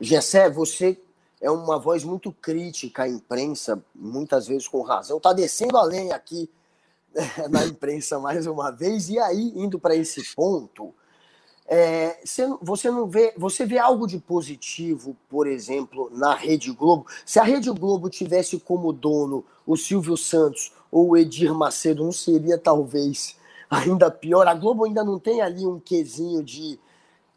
Gessé, você é uma voz muito crítica à imprensa, muitas vezes com razão. Está descendo a aqui na imprensa mais uma vez. E aí, indo para esse ponto, é, você não vê, você vê algo de positivo, por exemplo, na Rede Globo? Se a Rede Globo tivesse como dono o Silvio Santos ou o Edir Macedo, não seria talvez ainda pior? A Globo ainda não tem ali um quesinho de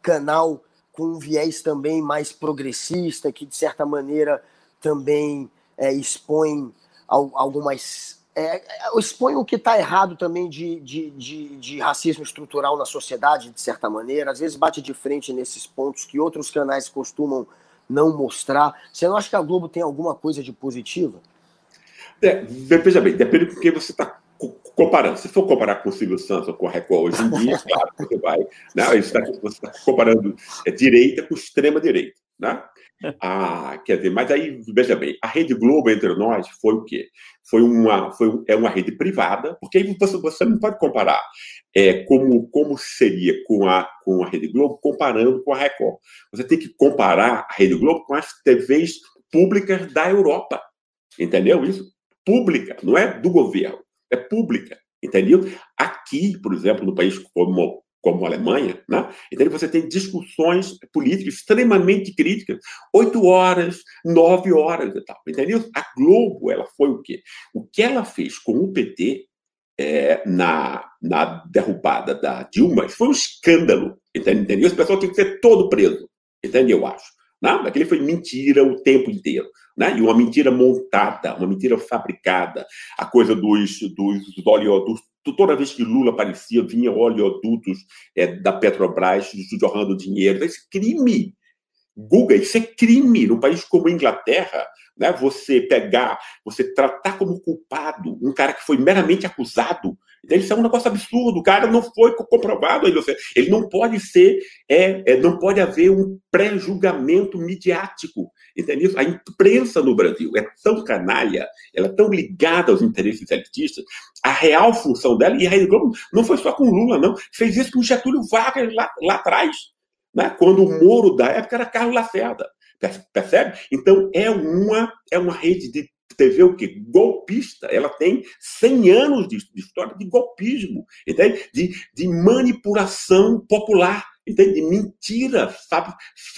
canal com um viés também mais progressista, que de certa maneira também é, expõe algumas é, expõe o que está errado também de, de, de, de, racismo estrutural na sociedade, de certa maneira, às vezes bate de frente nesses pontos que outros canais costumam não mostrar. Você não acha que a Globo tem alguma coisa de positiva? É, veja bem, depende do que você está comparando. Se for comparar com o Silvio Santos ou com a Record hoje em dia, claro que você vai. Né? Você está tá comparando é, direita com extrema direita. Né? Ah, quer dizer, mas aí, veja bem, a Rede Globo entre nós foi o quê? Foi uma, foi, é uma rede privada, porque aí você, você não pode comparar é, como, como seria com a, com a Rede Globo comparando com a Record. Você tem que comparar a Rede Globo com as TVs públicas da Europa. Entendeu isso? Pública, não é do governo, é pública. Entendeu? Aqui, por exemplo, no país como como a Alemanha, né? então você tem discussões políticas extremamente críticas, oito horas, nove horas e tal, entendeu? A Globo, ela foi o quê? O que ela fez com o PT é, na, na derrubada da Dilma foi um escândalo, entendeu? Esse pessoal tinha que ser todo preso, entendeu? Eu acho. Não, né? aquele foi mentira o tempo inteiro. Né? E uma mentira montada, uma mentira fabricada. A coisa dos, dos oleodutos toda vez que Lula aparecia, vinha oleodutos é, da Petrobras jorrando dinheiro. Esse crime. Guga, isso é crime. Num país como a Inglaterra, né, você pegar, você tratar como culpado um cara que foi meramente acusado então, isso é um negócio absurdo. O cara não foi comprovado ainda. Ele não pode ser, é, é não pode haver um pré-julgamento midiático. Entendeu? A imprensa no Brasil é tão canalha, ela é tão ligada aos interesses elitistas. A real função dela, e a Rede Globo não foi só com Lula, não. Fez isso com Getúlio Vargas lá, lá atrás. Né? Quando o Moro da época era Carlos Lacerda. Percebe? Então, é uma, é uma rede de TV o quê? Golpista. Ela tem 100 anos de, de história de golpismo, entende? De, de manipulação popular. Entende? De mentira fab,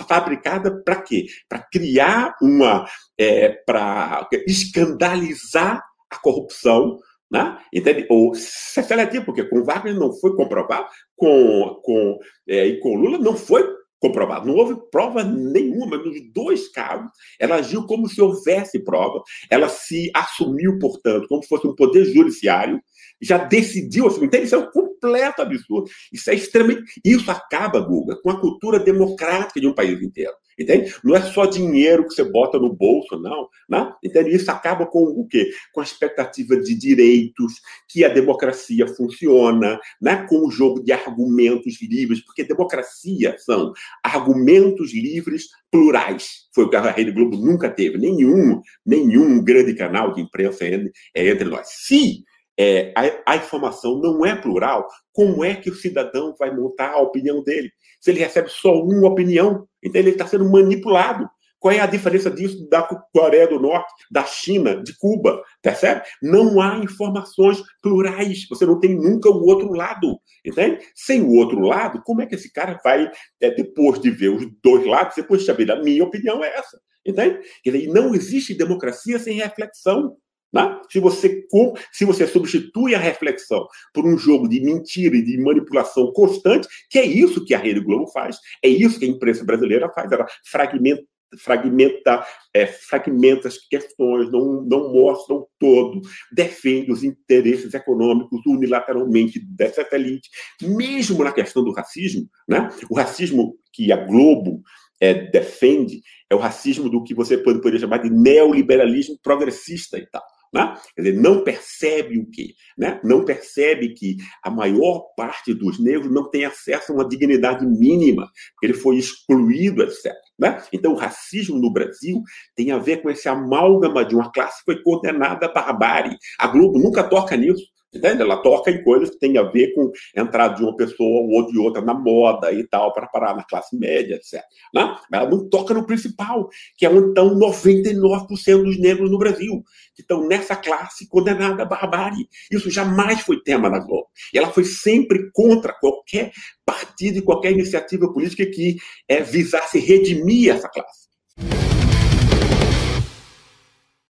fabricada para quê? Para criar uma. É, para escandalizar a corrupção, né? Entende? Ou seletivo, porque com Wagner não foi comprovado, com, com, é, e com Lula não foi comprovado. Não houve prova nenhuma nos dois casos. Ela agiu como se houvesse prova. Ela se assumiu, portanto, como se fosse um poder judiciário. Já decidiu assim. Isso é um completo absurdo. Isso é extremamente. Isso acaba, Guga, com a cultura democrática de um país inteiro. Entende? Não é só dinheiro que você bota no bolso, não. Né? Entende? Isso acaba com o quê? Com a expectativa de direitos, que a democracia funciona, né? com o jogo de argumentos livres, porque democracia são argumentos livres plurais. Foi o que a Rede Globo nunca teve. Nenhum, nenhum grande canal de imprensa é entre nós. Se é, a, a, informação não é plural, como é que o cidadão vai montar a opinião dele? Se ele recebe só uma opinião, então ele está sendo manipulado. Qual é a diferença disso da Coreia do Norte, da China, de Cuba? Percebe? Não há informações plurais. Você não tem nunca o outro lado. Entende? Sem o outro lado, como é que esse cara vai, é, depois de ver os dois lados, depois de saber, a minha opinião é essa. Entende? Dizer, não existe democracia sem reflexão. Né? Se, você, se você substitui a reflexão por um jogo de mentira e de manipulação constante, que é isso que a Rede Globo faz, é isso que a imprensa brasileira faz, ela fragmenta fragmenta, é, fragmenta as questões, não, não mostra o todo, defende os interesses econômicos unilateralmente dessa elite. Mesmo na questão do racismo, né? o racismo que a Globo é, defende é o racismo do que você pode, poderia chamar de neoliberalismo progressista e tal. Né? Quer dizer, não percebe o quê? Né? Não percebe que a maior parte dos negros não tem acesso a uma dignidade mínima, ele foi excluído, etc. Né? Então, o racismo no Brasil tem a ver com esse amálgama de uma classe que foi condenada à barbárie. A Globo nunca toca nisso. Entende? Ela toca em coisas que têm a ver com a entrada de uma pessoa ou de outra na moda e tal, para parar na classe média, etc. Né? Mas ela não toca no principal, que é onde estão 99% dos negros no Brasil, que estão nessa classe condenada à barbárie. Isso jamais foi tema da Globo. E ela foi sempre contra qualquer partido e qualquer iniciativa política que é, visasse redimir essa classe.